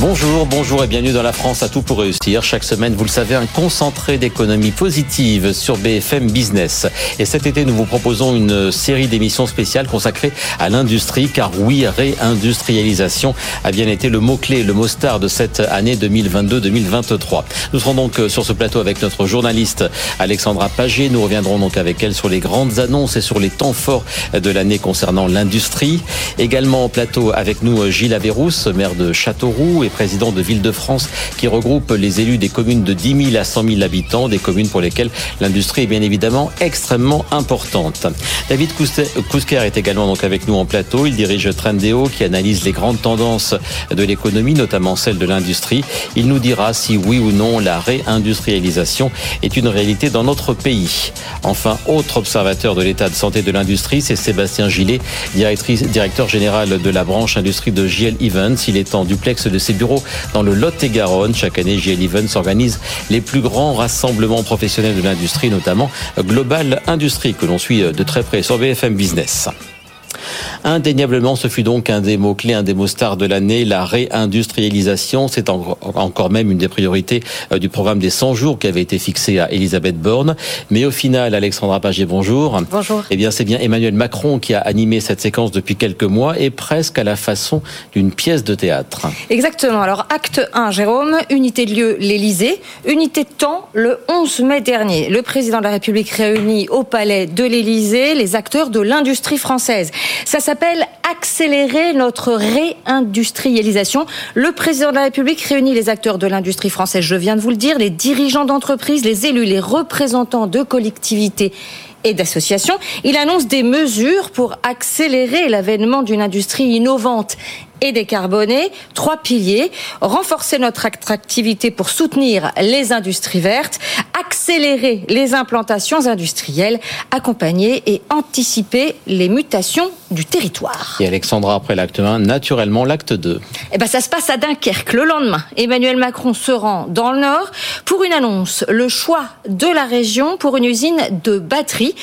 Bonjour, bonjour et bienvenue dans la France à tout pour réussir. Chaque semaine, vous le savez, un concentré d'économie positive sur BFM Business. Et cet été, nous vous proposons une série d'émissions spéciales consacrées à l'industrie, car oui, réindustrialisation a bien été le mot-clé, le mot star de cette année 2022-2023. Nous serons donc sur ce plateau avec notre journaliste Alexandra Paget. Nous reviendrons donc avec elle sur les grandes annonces et sur les temps forts de l'année concernant l'industrie. Également au plateau avec nous Gilles Averrousse, maire de Châteauroux et président de Ville-de-France, qui regroupe les élus des communes de 10 000 à 100 000 habitants, des communes pour lesquelles l'industrie est bien évidemment extrêmement importante. David Kousker est également donc avec nous en plateau. Il dirige Trendéo, qui analyse les grandes tendances de l'économie, notamment celle de l'industrie. Il nous dira si oui ou non la réindustrialisation est une réalité dans notre pays. Enfin, autre observateur de l'état de santé de l'industrie, c'est Sébastien Gillet, directeur général de la branche industrie de JL Events. Il est en duplex de ses bureaux dans le Lot-et-Garonne. Chaque année, JL Events organise les plus grands rassemblements professionnels de l'industrie, notamment Global Industrie, que l'on suit de très près sur BFM Business. Indéniablement, ce fut donc un des mots-clés, un des mots stars de l'année, la réindustrialisation. C'est encore même une des priorités euh, du programme des 100 jours qui avait été fixé à Elisabeth Borne. Mais au final, Alexandra Paget, bonjour. Bonjour. Eh bien, c'est bien Emmanuel Macron qui a animé cette séquence depuis quelques mois et presque à la façon d'une pièce de théâtre. Exactement. Alors, acte 1, Jérôme, unité de lieu, l'Élysée. Unité de temps, le 11 mai dernier. Le président de la République réunit au palais de l'Élysée les acteurs de l'industrie française. Ça s'appelle accélérer notre réindustrialisation. Le président de la République réunit les acteurs de l'industrie française, je viens de vous le dire, les dirigeants d'entreprises, les élus, les représentants de collectivités et d'associations. Il annonce des mesures pour accélérer l'avènement d'une industrie innovante et décarboner. Trois piliers. Renforcer notre attractivité pour soutenir les industries vertes, accélérer les implantations industrielles, accompagner et anticiper les mutations du territoire. Et Alexandra, après l'acte 1, naturellement l'acte 2. Eh ben, ça se passe à Dunkerque le lendemain. Emmanuel Macron se rend dans le Nord pour une annonce. Le choix de la région pour une usine de batterie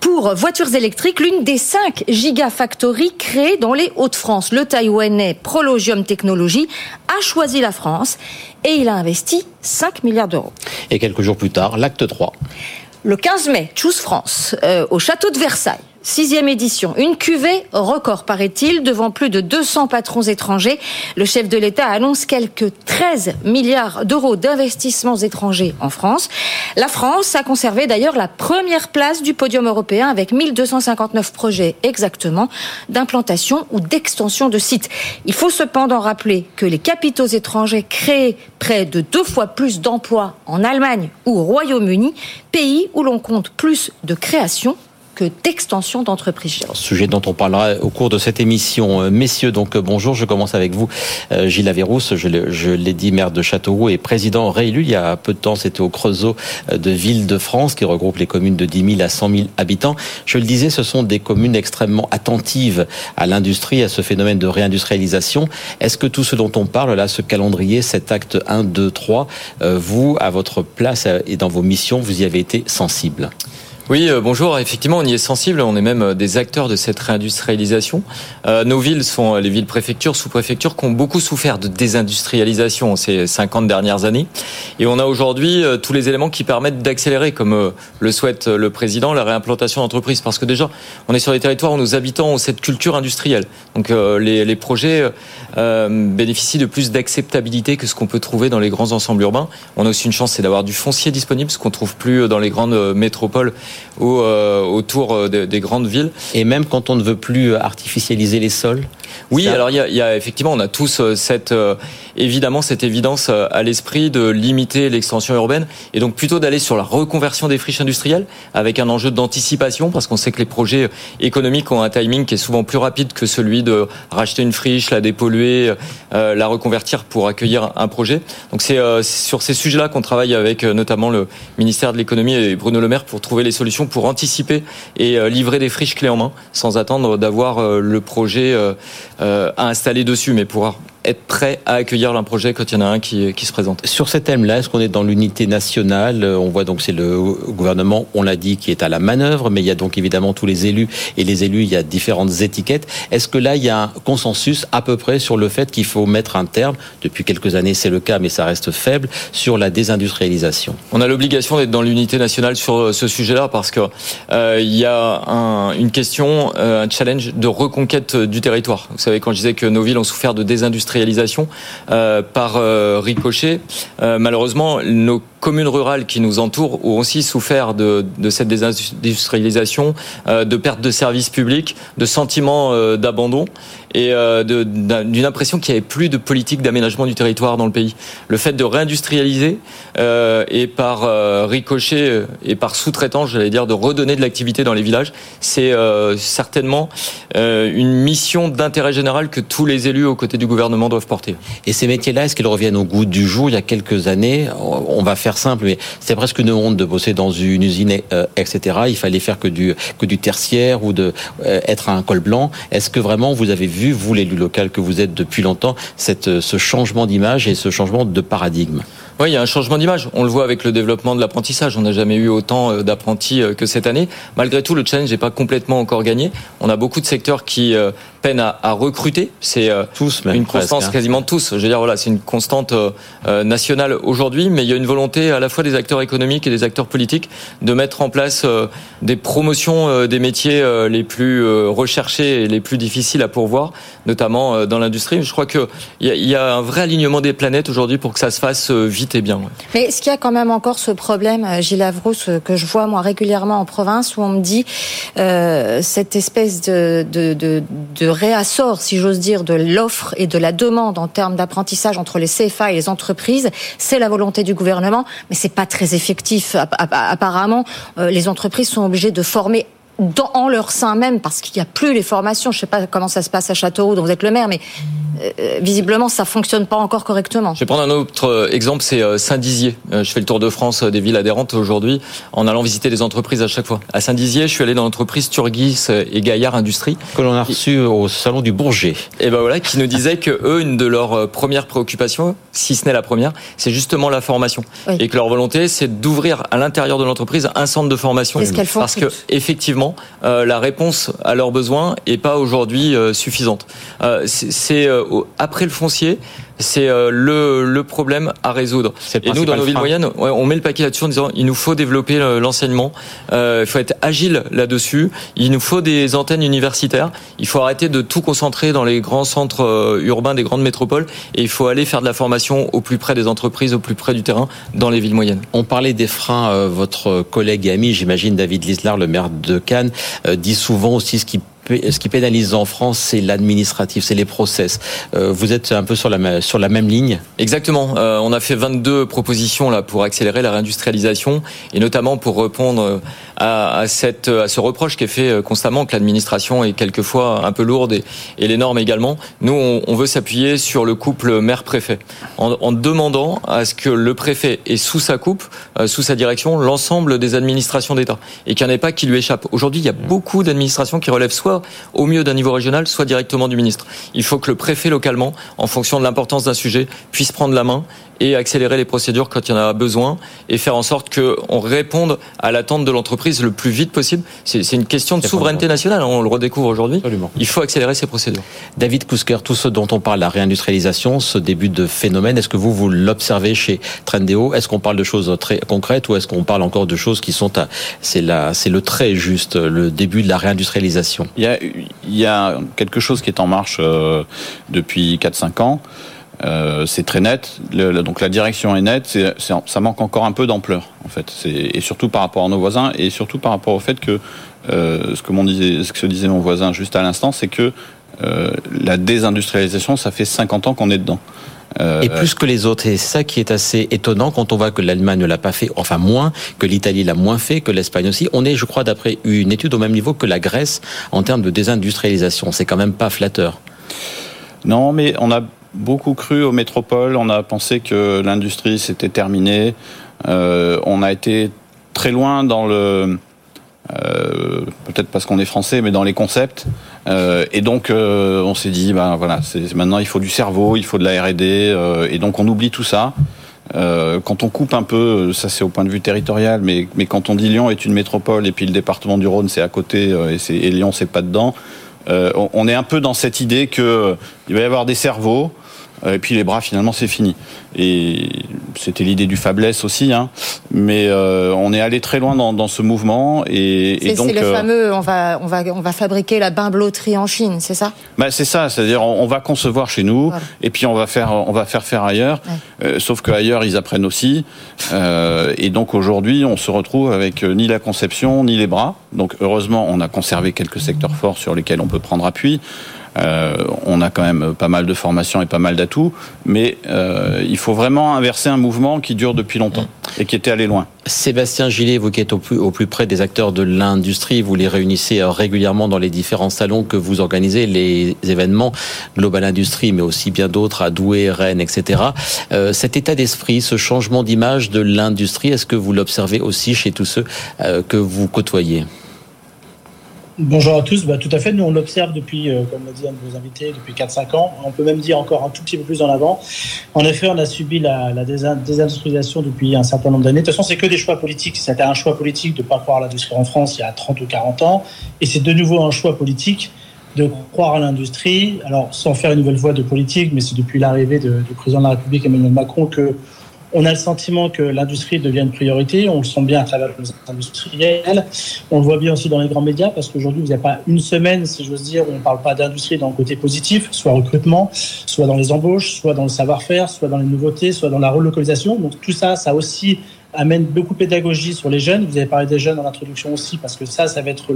pour voitures électriques, l'une des cinq gigafactories créées dans les Hauts-de-France. Le Taïwanais Prologium Technologies a choisi la France et il a investi 5 milliards d'euros. Et quelques jours plus tard, l'acte 3. Le 15 mai, Choose France, euh, au château de Versailles. Sixième édition. Une cuvée record, paraît-il, devant plus de 200 patrons étrangers. Le chef de l'État annonce quelques 13 milliards d'euros d'investissements étrangers en France. La France a conservé d'ailleurs la première place du podium européen avec 1259 projets exactement d'implantation ou d'extension de sites. Il faut cependant rappeler que les capitaux étrangers créent près de deux fois plus d'emplois en Allemagne ou au Royaume-Uni, pays où l'on compte plus de création d'extension d'entreprise. Sujet dont on parlera au cours de cette émission. Euh, messieurs, donc euh, bonjour, je commence avec vous. Euh, Gilles Averrousse, je l'ai dit, maire de Châteauroux et président réélu il y a peu de temps, c'était au Creusot de Ville-de-France qui regroupe les communes de 10 000 à 100 000 habitants. Je le disais, ce sont des communes extrêmement attentives à l'industrie, à ce phénomène de réindustrialisation. Est-ce que tout ce dont on parle là, ce calendrier, cet acte 1, 2, 3, vous, à votre place et dans vos missions, vous y avez été sensible? Oui, euh, bonjour. Effectivement, on y est sensible. On est même euh, des acteurs de cette réindustrialisation. Euh, nos villes sont les villes préfectures, sous-préfectures, qui ont beaucoup souffert de désindustrialisation ces 50 dernières années. Et on a aujourd'hui tous les éléments qui permettent d'accélérer, comme le souhaite le président, la réimplantation d'entreprises. Parce que déjà, on est sur des territoires où nos habitants ont cette culture industrielle. Donc les, les projets bénéficient de plus d'acceptabilité que ce qu'on peut trouver dans les grands ensembles urbains. On a aussi une chance, c'est d'avoir du foncier disponible, ce qu'on trouve plus dans les grandes métropoles euh, autour euh, des, grandes villes. Et même quand on ne veut plus artificialiser les sols Oui, alors il y, a, effectivement, on a tous euh, cette, évidemment cette évidence à l'esprit de limiter l'extension urbaine et donc plutôt d'aller sur la reconversion des friches industrielles avec un enjeu d'anticipation parce qu'on sait que les projets économiques ont un timing qui est souvent plus rapide que celui de racheter une friche, la dépolluer, la reconvertir pour accueillir un projet. Donc c'est sur ces sujets-là qu'on travaille avec notamment le ministère de l'économie et Bruno Le Maire pour trouver les solutions pour anticiper et euh, livrer des friches clés en main sans attendre d'avoir euh, le projet euh, à installer dessus, mais pour être prêt à accueillir un projet quand il y en a un qui, qui se présente. Sur ce thème-là, est-ce qu'on est dans l'unité nationale? On voit donc c'est le gouvernement, on l'a dit, qui est à la manœuvre, mais il y a donc évidemment tous les élus et les élus, il y a différentes étiquettes. Est-ce que là, il y a un consensus à peu près sur le fait qu'il faut mettre un terme, depuis quelques années c'est le cas, mais ça reste faible, sur la désindustrialisation On a l'obligation d'être dans l'unité nationale sur euh, ce sujet-là parce que euh, il y a un, une question, euh, un challenge de reconquête du territoire. Vous savez, quand je disais que nos villes ont souffert de désindustrialisation euh, par euh, ricochet, malheureusement, nos communes rurales qui nous entourent ont aussi souffert de, de cette désindustrialisation, de perte de services publics, de sentiments d'abandon et euh, d'une impression qu'il n'y avait plus de politique d'aménagement du territoire dans le pays. Le fait de réindustrialiser euh, et par euh, ricochet et par sous-traitance, j'allais dire, de redonner de l'activité dans les villages, c'est certainement une mission d'intérêt général que tous les élus aux côtés du gouvernement doivent porter. Et ces métiers-là, est-ce qu'ils reviennent au goût du jour Il y a quelques années, on va faire simple, mais c'était presque une honte de bosser dans une usine, etc. Il fallait faire que du que du tertiaire ou de être un col blanc. Est-ce que vraiment vous avez vu vous, l'élu local que vous êtes depuis longtemps, cette, ce changement d'image et ce changement de paradigme oui, il y a un changement d'image. On le voit avec le développement de l'apprentissage. On n'a jamais eu autant euh, d'apprentis euh, que cette année. Malgré tout, le challenge n'est pas complètement encore gagné. On a beaucoup de secteurs qui euh, peinent à, recruter. C'est tous une constante hein. quasiment tous. Je veux dire, voilà, c'est une constante nationale aujourd'hui, mais il y a une volonté à la fois des acteurs économiques et des acteurs politiques de mettre en place des promotions des métiers les plus recherchés et les plus difficiles à pourvoir, notamment dans l'industrie. Je crois qu'il y, y a un vrai alignement des planètes aujourd'hui pour que ça se fasse vite bien. Mais est-ce qu'il y a quand même encore ce problème, euh, Gilles Avrous, que je vois moi régulièrement en province, où on me dit euh, cette espèce de, de, de, de réassort, si j'ose dire, de l'offre et de la demande en termes d'apprentissage entre les CFA et les entreprises, c'est la volonté du gouvernement, mais c'est pas très effectif. Apparemment, euh, les entreprises sont obligées de former dans, en leur sein même, parce qu'il n'y a plus les formations. Je ne sais pas comment ça se passe à Châteauroux, dont vous êtes le maire, mais euh, visiblement, ça fonctionne pas encore correctement. Je vais prendre un autre euh, exemple, c'est euh, Saint-Dizier. Je fais le tour de France des villes adhérentes aujourd'hui en allant visiter des entreprises à chaque fois. À Saint-Dizier, je suis allé dans l'entreprise Turgis et Gaillard Industrie. Que l'on a reçu au salon du Bourget. Et ben voilà, qui nous disait que eux, une de leurs premières préoccupations, si ce n'est la première, c'est justement la formation. Et que leur volonté, c'est d'ouvrir à l'intérieur de l'entreprise un centre de formation. Parce que, effectivement, la réponse à leurs besoins est pas aujourd'hui suffisante. c'est après le foncier, c'est euh, le, le, problème à résoudre. Et nous, dans nos villes moyennes, on met le paquet là-dessus en disant il nous faut développer l'enseignement, euh, il faut être agile là-dessus, il nous faut des antennes universitaires, il faut arrêter de tout concentrer dans les grands centres euh, urbains des grandes métropoles. Et il faut aller faire de la formation au plus près des entreprises, au plus près du terrain, dans les villes moyennes. On parlait des freins, votre collègue et ami, j'imagine David Lislar, le maire de Cannes, dit souvent aussi ce qui ce qui pénalise en France, c'est l'administratif, c'est les process. Euh, vous êtes un peu sur la, sur la même ligne? Exactement. Euh, on a fait 22 propositions là pour accélérer la réindustrialisation et notamment pour répondre à, à, cette, à ce reproche qui est fait constamment que l'administration est quelquefois un peu lourde et, et les normes également. Nous, on, on veut s'appuyer sur le couple maire-préfet en, en, demandant à ce que le préfet ait sous sa coupe, euh, sous sa direction, l'ensemble des administrations d'État et qu'il n'y en ait pas qui lui échappe. Aujourd'hui, il y a beaucoup d'administrations qui relèvent soit au mieux d'un niveau régional, soit directement du ministre. Il faut que le préfet localement, en fonction de l'importance d'un sujet, puisse prendre la main et accélérer les procédures quand il y en a besoin et faire en sorte qu'on réponde à l'attente de l'entreprise le plus vite possible. C'est une question de souveraineté nationale, hein, on le redécouvre aujourd'hui. Il faut accélérer ces procédures. David Kousker, tout ce dont on parle, la réindustrialisation, ce début de phénomène, est-ce que vous, vous l'observez chez Trendéo? Est-ce qu'on parle de choses très concrètes ou est-ce qu'on parle encore de choses qui sont à... C'est le trait juste, le début de la réindustrialisation? Il y a, il y a quelque chose qui est en marche euh, depuis 4-5 ans. Euh, c'est très net. Le, donc la direction est nette. C'est, ça manque encore un peu d'ampleur, en fait. C'est, et surtout par rapport à nos voisins, et surtout par rapport au fait que euh, ce que mon disait, ce que se disait mon voisin juste à l'instant, c'est que euh, la désindustrialisation, ça fait 50 ans qu'on est dedans. Et plus que les autres, et c'est ça qui est assez étonnant quand on voit que l'Allemagne ne l'a pas fait, enfin moins, que l'Italie l'a moins fait, que l'Espagne aussi. On est, je crois, d'après une étude au même niveau que la Grèce en termes de désindustrialisation. C'est quand même pas flatteur. Non, mais on a beaucoup cru aux métropoles. On a pensé que l'industrie s'était terminée. Euh, on a été très loin dans le Euh, peut-être parce qu'on est français, mais dans les concepts. Euh, et donc, on s'est dit, ben voilà, c'est maintenant il faut du cerveau, il faut de la R&D, et donc on oublie tout ça. quand on coupe un peu, ça c'est au point de vue territorial, mais, quand on dit Lyon est une métropole et puis le département du Rhône c'est à côté et, Lyon c'est pas dedans, on est un peu dans cette idée que il va y avoir des cerveaux, et puis les bras, finalement, c'est fini. Et c'était l'idée du faiblesse aussi, hein. mais euh, on est allé très loin dans, dans ce mouvement. Et, et donc, c'est le euh, fameux, on va, on va, on va fabriquer la bimbloterie en Chine, c'est ça? Bah, c'est ça, c'est-à-dire on, va concevoir chez nous, et puis on va faire, on va faire faire ailleurs. Euh, sauf qu'ailleurs, ils apprennent aussi. Euh, et donc aujourd'hui, on se retrouve avec ni la conception ni les bras. Donc heureusement, on a conservé quelques secteurs forts sur lesquels on peut prendre appui. Euh, on a quand même pas mal de formations et pas mal d'atouts, mais euh, il faut vraiment inverser un mouvement qui dure depuis longtemps et qui était allé loin. Sébastien Gillet, vous qui êtes au plus, au plus près des acteurs de l'industrie, vous les réunissez euh, régulièrement dans les différents salons que vous organisez, les événements Global Industrie, mais aussi bien d'autres à Douai, Rennes, etc. cet état d'esprit, ce changement d'image de l'industrie, est-ce que vous l'observez aussi chez tous ceux que vous côtoyez? Bonjour à tous. Bah, tout à fait. Nous, on l'observe depuis, euh, comme l'a dit un de vos invités, depuis 4-5 ans. On peut même dire encore un tout petit peu plus en avant. En effet, on a subi la, désindustrialisation depuis un certain nombre d'années. De toute façon, c'est que des choix politiques. C'était un choix politique de ne pas croire à l'industrie en France il y a 30 ou 40 ans. Et c'est de nouveau un choix politique de croire à l'industrie. Alors, sans faire une nouvelle voie de politique, mais c'est depuis l'arrivée du président de la République, Emmanuel Macron, que on a le sentiment que l'industrie devient une priorité. On le sent bien à travers les industriels. On le voit bien aussi dans les grands médias parce qu'aujourd'hui, il n'y a pas une semaine, si j'ose dire, où on ne parle pas d'industrie dans le côté positif, soit recrutement, soit dans les embauches, soit dans le savoir-faire, soit dans les nouveautés, soit dans la relocalisation. Donc tout ça, ça aussi amène beaucoup de pédagogie sur les jeunes. Vous avez parlé des jeunes en introduction aussi, parce que ça, ça va être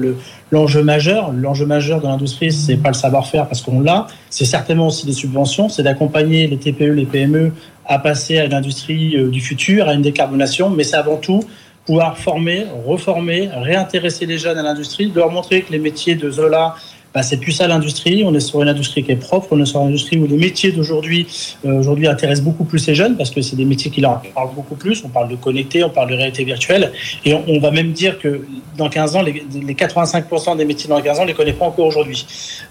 l'enjeu majeur. L'enjeu majeur de l'industrie, c'est pas le savoir-faire parce qu'on l'a, c'est certainement aussi des subventions, c'est d'accompagner les TPE, les PME à passer à une industrie euh, du futur, à une décarbonation, mais c'est avant tout pouvoir former, reformer, réintéresser les jeunes à l'industrie, leur montrer que les métiers de Zola, bah, c'est plus ça l'industrie. On est sur une industrie qui est propre. On est sur une industrie où les métiers d'aujourd'hui euh, aujourd'hui intéressent beaucoup plus les jeunes parce que c'est des métiers qui leur parlent beaucoup plus. On parle de connecté, on parle de réalité virtuelle. Et on, va même dire que dans 15 ans, les, les 85% des métiers dans 15 ans, on les connaît pas encore aujourd'hui.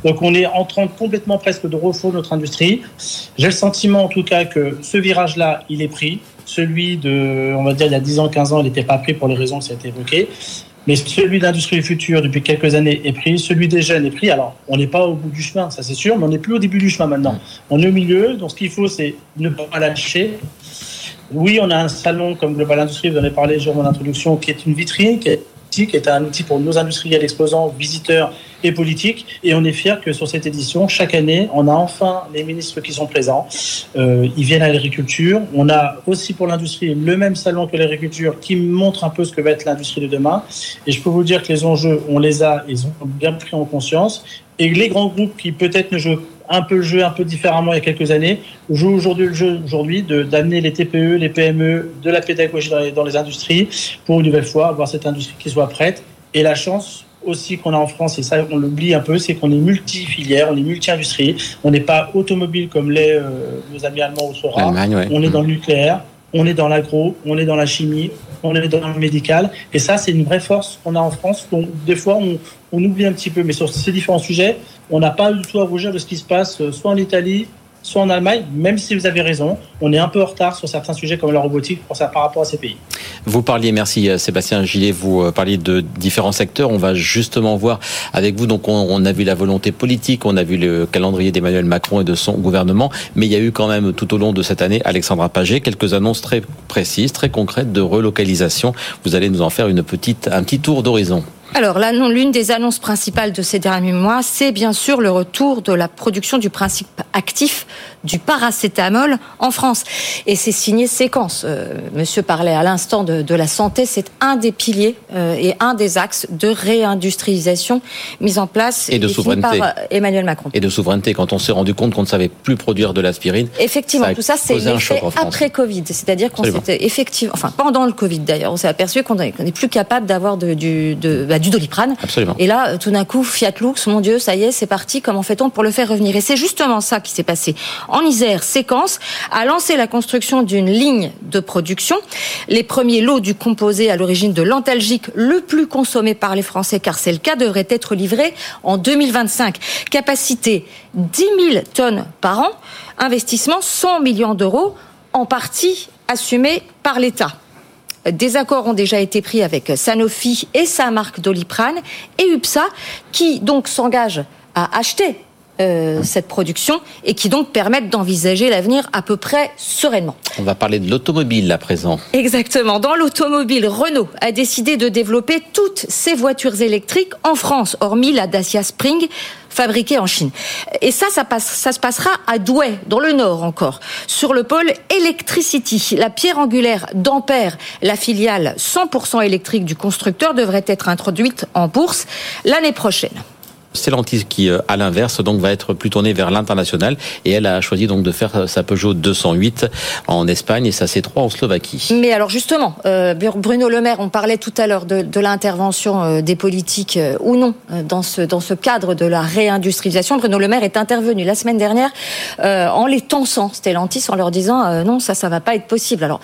Donc on est en train de complètement presque de refondre notre industrie. J'ai le sentiment en tout cas que ce virage-là, il est pris. Celui de, on va dire, il y a 10 ans, 15 ans, il n'était pas pris pour les raisons que ça a été évoqué. Mais celui d'industrie du futur, depuis quelques années, est pris. Celui des jeunes est pris. Alors, on n'est pas au bout du chemin, ça c'est sûr, mais on n'est plus au début du chemin maintenant. On est au milieu. Donc, ce qu'il faut, c'est ne pas lâcher. Oui, on a un salon comme Global Industrie, vous en avez parlé, Jérôme, en introduction, qui est une vitrine, qui est qui est un outil pour nos industriels exposants, visiteurs et politiques. Et on est fiers que sur cette édition, chaque année, on a enfin les ministres qui sont présents. Euh, ils viennent à l'agriculture. On a aussi pour l'industrie le même salon que l'agriculture qui montre un peu ce que va être l'industrie de demain. Et je peux vous dire que les enjeux, on les a, ils ont bien pris en conscience. Et les grands groupes qui peut-être ne jouent un peu le jeu un peu différemment il y a quelques années, jouent aujourd'hui le jeu aujourd'hui d'amener les TPE, les PME, de la pédagogie dans les, dans les industries pour une nouvelle fois avoir cette industrie qui soit prête. Et la chance aussi qu'on a en France, et ça on l'oublie un peu, c'est qu'on est multi-filière, on est multi-industrie, on n'est pas automobile comme les euh, nos amis allemands ou on est dans le nucléaire, on est dans l'agro, on est dans la chimie, on est dans le médical. Et ça, c'est une vraie force qu'on a en France. Donc, des fois, on, on, oublie un petit peu. Mais sur ces différents sujets, on n'a pas du tout à rougir de ce qui se passe, euh, soit en Italie, soit en Allemagne, même si vous avez raison, on est un peu en retard sur certains sujets comme la robotique par rapport à ces pays. Vous parliez, merci euh, Sébastien Gillet, vous euh, parliez de différents secteurs. On va justement voir avec vous, donc on, a vu la volonté politique, on a vu le calendrier d'Emmanuel Macron et de son gouvernement, mais il y a eu quand même tout au long de cette année, Alexandra Paget, quelques annonces très précises, très concrètes de relocalisation. Vous allez nous en faire un petit tour d'horizon. Alors l'une des annonces principales de ces derniers mois, c'est bien sûr le retour de la production du principe actif du paracétamol en France. Et c'est signé séquence. Euh, monsieur parlait à l'instant de, la santé, c'est un des piliers euh, et un des axes de réindustrialisation mis en place et de souveraineté par euh, Emmanuel Macron. Et de souveraineté, quand on s'est rendu compte qu'on ne savait plus produire de l'aspirine. Effectivement, tout ça c'est après Covid, c'est-à-dire qu'on s'était effectivement, enfin pendant le Covid d'ailleurs, on s'est aperçu qu'on n'est plus capable d'avoir de, du, de, bah, du Doliprane. Absolument. Et là, tout d'un coup, Fiat Lux, mon Dieu, ça y est, c'est parti. Comment fait-on pour le faire revenir? Et c'est justement ça qui s'est passé. En Isère, Séquence a lancé la construction d'une ligne de production. Les premiers lots du composé à l'origine de l'antalgique le plus consommé par les Français, car c'est le cas, devraient être livrés en 2025. Capacité 10 000 tonnes par an, investissement 100 millions d'euros, en partie assumé par l'État. Des accords ont déjà été pris avec Sanofi et sa marque Doliprane et UPSA qui donc s'engage à acheter euh, cette production et qui donc permettent d'envisager l'avenir à peu près sereinement. On va parler de l'automobile à présent. Exactement. Dans l'automobile, Renault a décidé de développer toutes ses voitures électriques en France, hormis la Dacia Spring fabriquée en Chine. Et ça, ça, passe, ça se passera à Douai, dans le Nord encore, sur le pôle Electricity. La pierre angulaire d'Ampère, la filiale 100% électrique du constructeur, devrait être introduite en bourse l'année prochaine. Stellantis qui, euh, à l'inverse, donc va être plus tournée vers l'international et elle a choisi donc de faire euh, sa Peugeot 208 en Espagne et sa C3 en Slovaquie. Mais alors justement, euh, Bruno Le Maire, on parlait tout à l'heure de, l'intervention des politiques ou non dans ce dans ce cadre de la réindustrialisation. Bruno Le Maire est intervenu la semaine dernière en les tensant Stellantis en leur disant non ça ça va pas être possible. Alors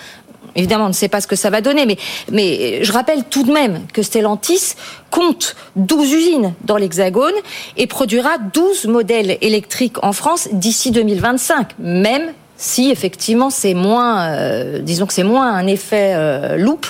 Évidemment, on ne sait pas ce que ça va donner, mais, mais je rappelle tout de même que Stellantis compte 12 usines dans l'Hexagone et produira 12 modèles électriques en France d'ici 2025, même si effectivement c'est moins, euh, disons que c'est moins un effet euh, loupe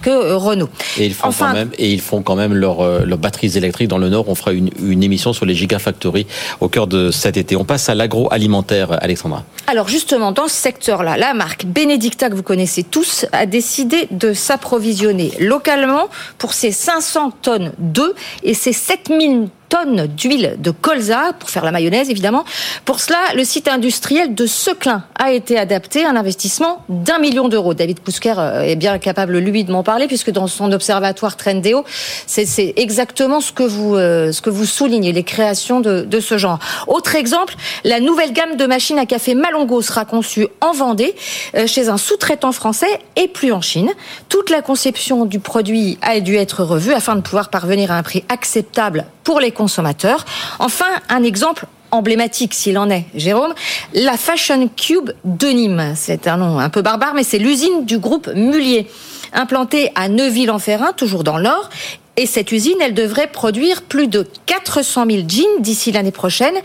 que euh, Renault. Et ils font Enfin- quand même, et ils font quand même leurs euh, leurs batteries électriques dans le Nord. On fera une, une émission sur les gigafactories au cœur de cet été. On passe à l'agroalimentaire, Alexandra. Alors justement, dans ce secteur-là, la marque Benedicta, que vous connaissez tous, a décidé de s'approvisionner localement pour ses 500 tonnes d'œufs et ses 7000 tonnes d'huile de colza pour faire la mayonnaise évidemment. Pour cela, le site industriel de Seclin a été adapté, un investissement d'un million d'euros. David Pousker euh, est bien capable lui de m'en parler puisque dans son observatoire Trendéo, c'est exactement ce que vous euh, ce que vous soulignez, les créations de, de ce genre. Autre exemple, la nouvelle gamme de machines à café Malongo sera conçue en Vendée euh, chez un sous-traitant français et plus en Chine. Toute la conception du produit a dû être revue afin de pouvoir parvenir à un prix acceptable pour les consommateurs. Enfin, un exemple emblématique s'il en est, Jérôme, la Fashion Cube de Nîmes. C'est un nom un peu barbare, mais c'est l'usine du groupe Mullier, implantée à Neuville-en-Ferrin, toujours dans l'Or. Et cette usine, elle devrait produire plus de 400 000 jeans d'ici l'année prochaine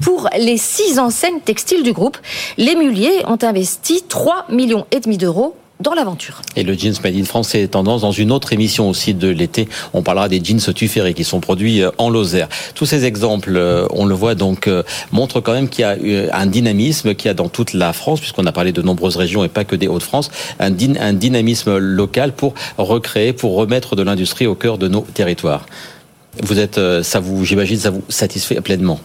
pour les six enseignes textiles du groupe. Les Mulliers ont investi 3 millions et demi d'euros dans l'aventure. Et le jeans made in France, c'est tendance. Dans une autre émission aussi de l'été, on parlera des jeans tufférés qui sont produits euh, en Lozère. Tous ces exemples, euh, on le voit donc, euh, montrent quand même qu'il y a un dynamisme qu'il y a dans toute la France, puisqu'on a parlé de nombreuses régions et pas que des Hauts-de-France, un, un dynamisme local pour recréer, pour remettre de l'industrie au cœur de nos territoires. Vous êtes, ça vous, j'imagine, ça vous satisfait pleinement?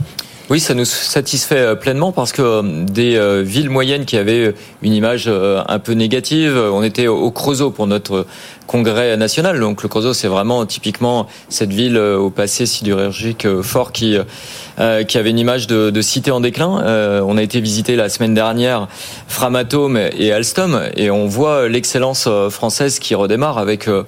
Oui, ça nous satisfait euh, pleinement parce que euh, des euh, villes moyennes qui avaient une image un peu négative, on était au Creusot pour notre congrès national. Donc le Creusot, c'est vraiment typiquement cette ville euh, au passé sidérurgique euh, fort qui euh, qui avait une image de, de cité en déclin. Euh, on a été visiter la semaine dernière Framatome et Alstom et on voit l'excellence euh, française qui redémarre avec euh,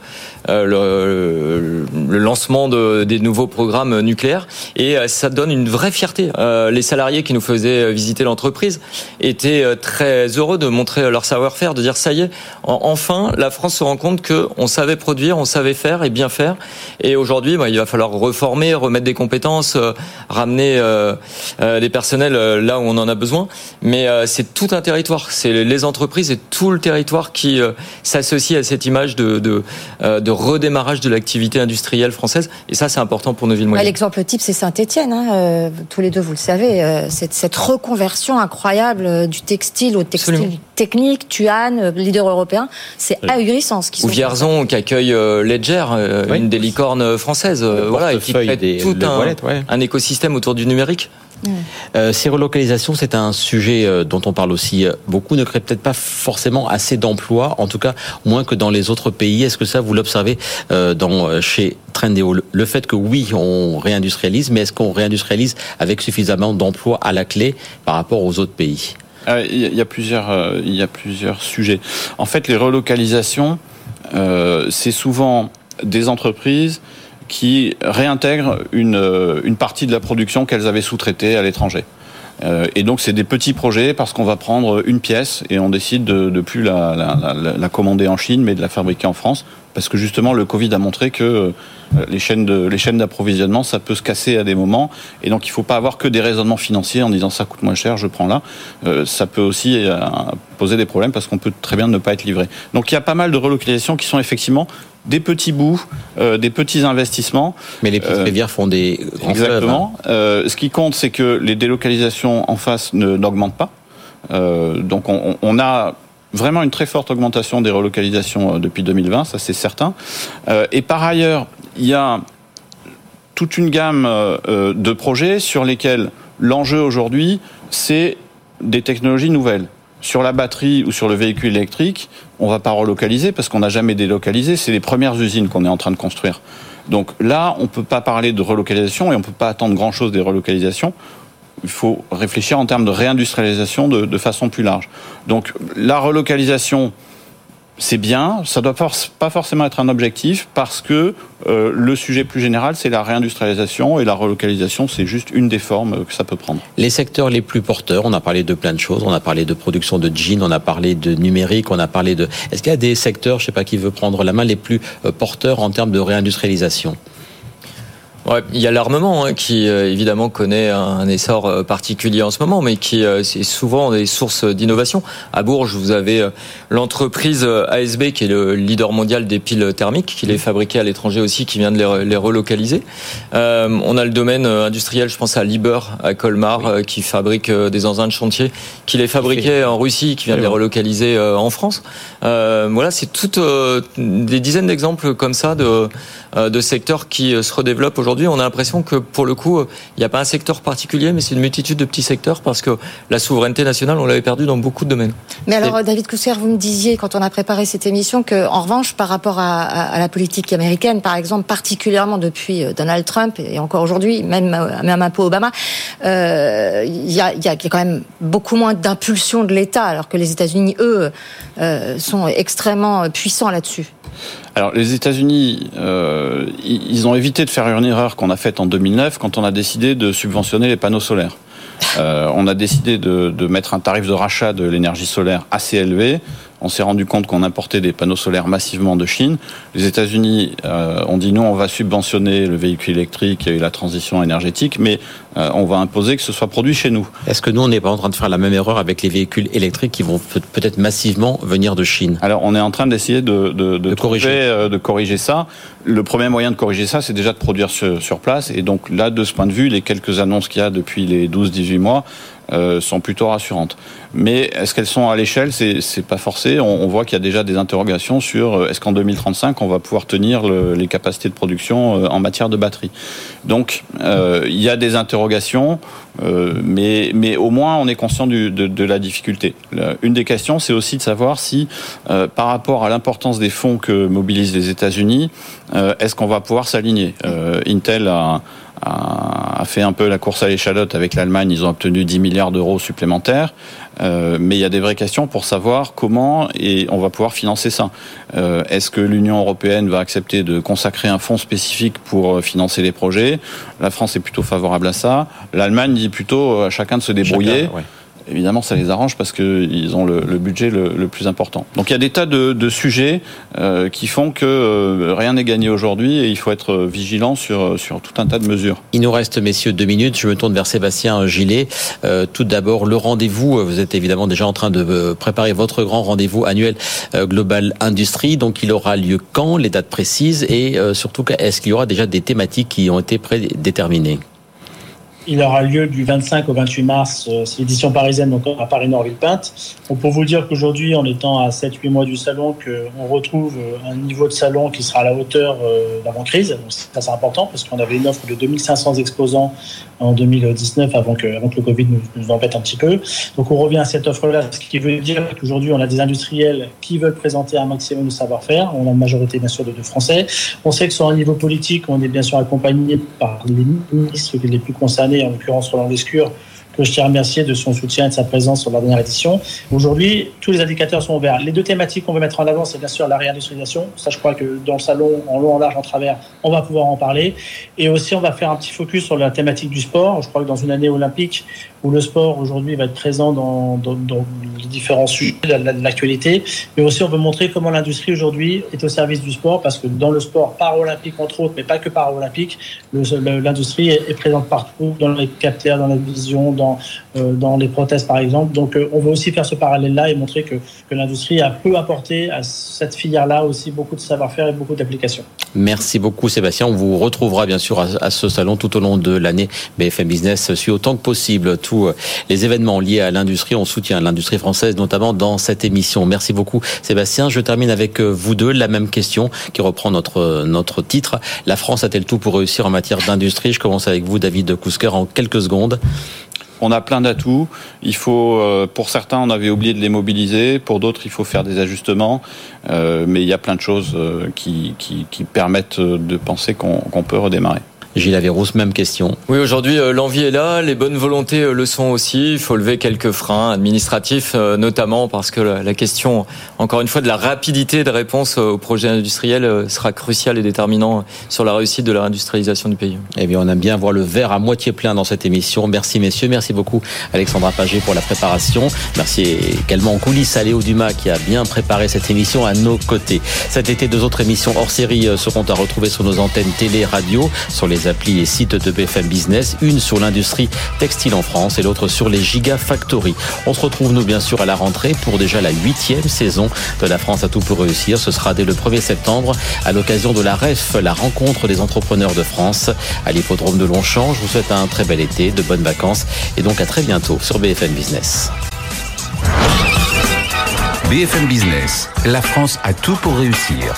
le, le lancement de, des nouveaux programmes nucléaires et ça donne une vraie fierté. Les salariés qui nous faisaient visiter l'entreprise étaient très heureux de montrer leur savoir-faire, de dire ça y est, en- enfin la France se rend compte que on savait produire, on savait faire et bien faire. Et aujourd'hui, bah, il va falloir reformer, remettre des compétences, euh, ramener euh, euh, des personnels là où on en a besoin. Mais c'est tout un territoire, c'est les entreprises et tout le territoire qui s'associe à cette image de, de, de redémarrage de l'activité industrielle française. Et ça, c'est important pour nos villes Bah, moyennes. L'exemple type, c'est Saint-Étienne. Hein, tous les deux, vous le savez, cette, cette reconversion incroyable du textile au textile Absolument. technique, Tuan, leader européen, c'est Oui. ahurissant ce qu'ils Ou sont. Vierzon qui accueille euh, Ledger, euh, Oui. une des licornes françaises, euh, voilà, et qui crée des- tout un, wallet, ouais. un écosystème autour du numérique. Euh, ces relocalisations, c'est un sujet euh, dont on parle aussi euh, beaucoup, ne crée peut-être pas forcément assez d'emplois, en tout cas moins que dans les autres pays. Est-ce que ça, vous l'observez dans, chez Trendéo Le- Le fait que oui, on réindustrialise, mais est-ce qu'on réindustrialise avec suffisamment d'emplois à la clé par rapport aux autres pays? Euh, Il y, a- plusieurs, euh, il y a plusieurs sujets. En fait, les relocalisations, euh, c'est souvent des entreprises qui réintègrent une, une partie de la production qu'elles avaient sous-traitée à l'étranger. Et donc c'est des petits projets parce qu'on va prendre une pièce et on décide de ne plus la, la, la, la, commander en Chine mais de la fabriquer en France parce que justement le Covid a montré que euh, les chaînes de, les chaînes d'approvisionnement ça peut se casser à des moments et donc il faut pas avoir que des raisonnements financiers en disant ça coûte moins cher je prends là euh, ça peut aussi euh, poser des problèmes parce qu'on peut très bien ne pas être livré donc il y a pas mal de relocalisations qui sont effectivement des petits bouts, euh, des petits investissements. Mais les petites rivières font des grands Exactement. Fleuves, hein. euh, ce qui compte, c'est que les délocalisations en face n'augmentent pas. Euh, donc on, on, a vraiment une très forte augmentation des relocalisations depuis 2020, ça c'est certain. et par ailleurs, il y a toute une gamme de projets sur lesquels l'enjeu aujourd'hui, c'est des technologies nouvelles sur la batterie ou sur le véhicule électrique, on va pas relocaliser parce qu'on n'a jamais délocalisé. C'est les premières usines qu'on est en train de construire. Donc là, on peut pas parler de relocalisation et on peut pas attendre grand chose des relocalisations. Il faut réfléchir en termes de réindustrialisation de façon plus large. Donc la relocalisation, c'est bien, ça ne doit pas forcément être un objectif parce que euh, le sujet plus général, c'est la réindustrialisation et la relocalisation, c'est juste une des formes que ça peut prendre. Les secteurs les plus porteurs, on a parlé de plein de choses, on a parlé de production de jeans, on a parlé de numérique, on a parlé de... Est-ce qu'il y a des secteurs, je ne sais pas qui veut prendre la main, les plus euh, porteurs en termes de réindustrialisation? Ouais, il y a l'armement hein, qui euh, évidemment connaît un, essor euh, particulier en ce moment, mais qui euh, c'est souvent des sources d'innovation. À Bourges, vous avez l'entreprise ASB qui est le leader mondial des piles thermiques, qui les fabriquait à l'étranger aussi, qui vient de les, relocaliser. on a le domaine industriel, je pense à Liber à Colmar, qui fabrique des engins de chantier, qui les fabriquait en Russie, qui vient de les relocaliser en France. voilà, c'est toutes des dizaines d'exemples comme ça de, de secteurs qui se redéveloppent aujourd'hui aujourd'hui, on a l'impression que pour le coup, il n'y a pas un secteur particulier, mais c'est une multitude de petits secteurs parce que la souveraineté nationale, on l'avait perdue dans beaucoup de domaines. Mais alors, David Cousser, vous me disiez quand on a préparé cette émission que, en revanche, par rapport à, à, la politique américaine, par exemple, particulièrement depuis euh, Donald Trump et encore aujourd'hui, même euh, même un peu Obama, euh, il y, a, y, a, quand même beaucoup moins d'impulsion de l'État, alors que les États-Unis, eux, euh, sont extrêmement puissants là-dessus. Alors les États-Unis, euh, ils ont évité de faire une erreur qu'on a faite en 2009 quand on a décidé de subventionner les panneaux solaires. Euh, on a décidé de, de, mettre un tarif de rachat de l'énergie solaire assez élevé on s'est rendu compte qu'on importait des panneaux solaires massivement de Chine. Les États-Unis euh, ont dit non, on va subventionner le véhicule électrique et la transition énergétique, mais euh, on va imposer que ce soit produit chez nous. Est-ce que nous, on n'est pas en train de faire la même erreur avec les véhicules électriques qui vont peut-être massivement venir de Chine? Alors, on est en train d'essayer de, de, de, corriger. Euh, de corriger ça. Le premier moyen de corriger ça, c'est déjà de produire sur, sur, place. Et donc là, de ce point de vue, les quelques annonces qu'il y a depuis les 12-18 mois euh, sont plutôt rassurantes. Mais est-ce qu'elles sont à l'échelle? C'est pas forcé. On, voit qu'il y a déjà des interrogations sur euh, est-ce qu'en 2035 on va pouvoir tenir le, les capacités de production euh, en matière de batterie? Donc il y a des interrogations, mais, mais au moins on est conscient de, de, la difficulté. Une des questions, c'est aussi de savoir si, par rapport à l'importance des fonds que mobilisent les États-Unis, est-ce qu'on va pouvoir s'aligner? Intel a a fait un peu la course à l'échalote avec l'Allemagne. Ils ont obtenu 10 milliards d'euros supplémentaires. Euh, mais il y a des vraies questions pour savoir comment on va pouvoir financer ça. Euh, Est-ce que l'Union européenne va accepter de consacrer un fonds spécifique pour euh, financer les projets? La France est plutôt favorable à ça. L'Allemagne dit plutôt à chacun de se débrouiller. Évidemment, ça les arrange parce qu'ils ont le, budget le, plus important. Donc il y a des tas de, sujets euh, qui font que euh, rien n'est gagné aujourd'hui et il faut être vigilant sur, sur tout un tas de mesures. Il nous reste, messieurs, deux minutes. Je me tourne vers Sébastien Gillet. Euh, tout d'abord, le rendez-vous. Vous êtes évidemment déjà en train de euh, préparer votre grand rendez-vous annuel euh, Global Industrie. Donc il aura lieu quand Les dates précises et euh, surtout, est-ce qu'il y aura déjà des thématiques qui ont été prédéterminées? Il aura lieu du 25 au 28 mars, euh, c'est l'édition parisienne, donc à Paris-Nord-Villepinte. Donc pour vous dire qu'aujourd'hui, en étant à 7-8 mois du salon, qu'on retrouve euh, un niveau de salon qui sera à la hauteur euh, d'avant-crise. Ça, c'est important parce qu'on avait une offre de 2500 exposants en 2019 avant que, avant que le Covid nous, nous embête un petit peu. Donc on revient à cette offre-là, ce qui veut dire qu'aujourd'hui, on a des industriels qui veulent présenter un maximum de savoir-faire. On a une majorité, bien sûr, de, de Français. On sait que sur un niveau politique, on est bien sûr accompagné par les ministres les plus concernés en l'occurrence Roland Lescure, que je tiens à remercier de son soutien et de sa présence sur la dernière édition. Aujourd'hui, tous les indicateurs sont ouverts. Les deux thématiques qu'on veut mettre en avant, c'est bien sûr la réindustrialisation. Ça, je crois que dans le salon, en long, en large, en travers, on va pouvoir en parler. Et aussi, on va faire un petit focus sur la thématique du sport. Je crois que dans une année olympique où le sport aujourd'hui va être présent dans, les différents sujets de l'actualité, mais aussi on veut montrer comment l'industrie aujourd'hui est au service du sport, parce que dans le sport paralympique entre autres, mais pas que paralympique, l'industrie est, est, présente partout, dans les capteurs, dans la vision, dans, euh, dans les prothèses par exemple. Donc euh, on veut aussi faire ce parallèle-là et montrer que, que l'industrie a peu apporté à cette filière-là aussi beaucoup de savoir-faire et beaucoup d'applications. Merci beaucoup Sébastien. On vous retrouvera bien sûr à, ce salon tout au long de l'année. BFM Business suit autant que possible tous les événements liés à l'industrie. On soutient l'industrie française notamment dans cette émission. Merci beaucoup Sébastien. Je termine avec vous deux la même question qui reprend notre notre titre. La France a-t-elle tout pour réussir en matière d'industrie? Je commence avec vous David Kousker en quelques secondes on a plein d'atouts. Il faut, pour certains, on avait oublié de les mobiliser. Pour d'autres, il faut faire des ajustements. Euh, mais il y a plein de choses qui, qui, permettent de penser qu'on qu peut redémarrer. Gilles Averrousse, même question. Oui, aujourd'hui, l'envie est là, les bonnes volontés le sont aussi. Il faut lever quelques freins administratifs, notamment parce que la question, encore une fois, de la rapidité de réponse au projet industriel sera cruciale et déterminant sur la réussite de la réindustrialisation du pays. Eh bien, on aime bien voir le verre à moitié plein dans cette émission. Merci, messieurs. Merci beaucoup, Alexandra Pagé, pour la préparation. Merci également en coulisses à Léo Dumas qui a bien préparé cette émission à nos côtés. Cet été, deux autres émissions hors série seront à retrouver sur nos antennes télé, radio, sur les applis et sites de BFM Business, une sur l'industrie textile en France et l'autre sur les Gigafactories. On se retrouve nous bien sûr à la rentrée pour déjà la huitième saison de La France à tout pour réussir. Ce sera dès le 1er septembre à l'occasion de la REF, la rencontre des entrepreneurs de France à l'hippodrome de Longchamp. Je vous souhaite un très bel été, de bonnes vacances et donc à très bientôt sur BFM Business. BFM Business, la France a tout pour réussir.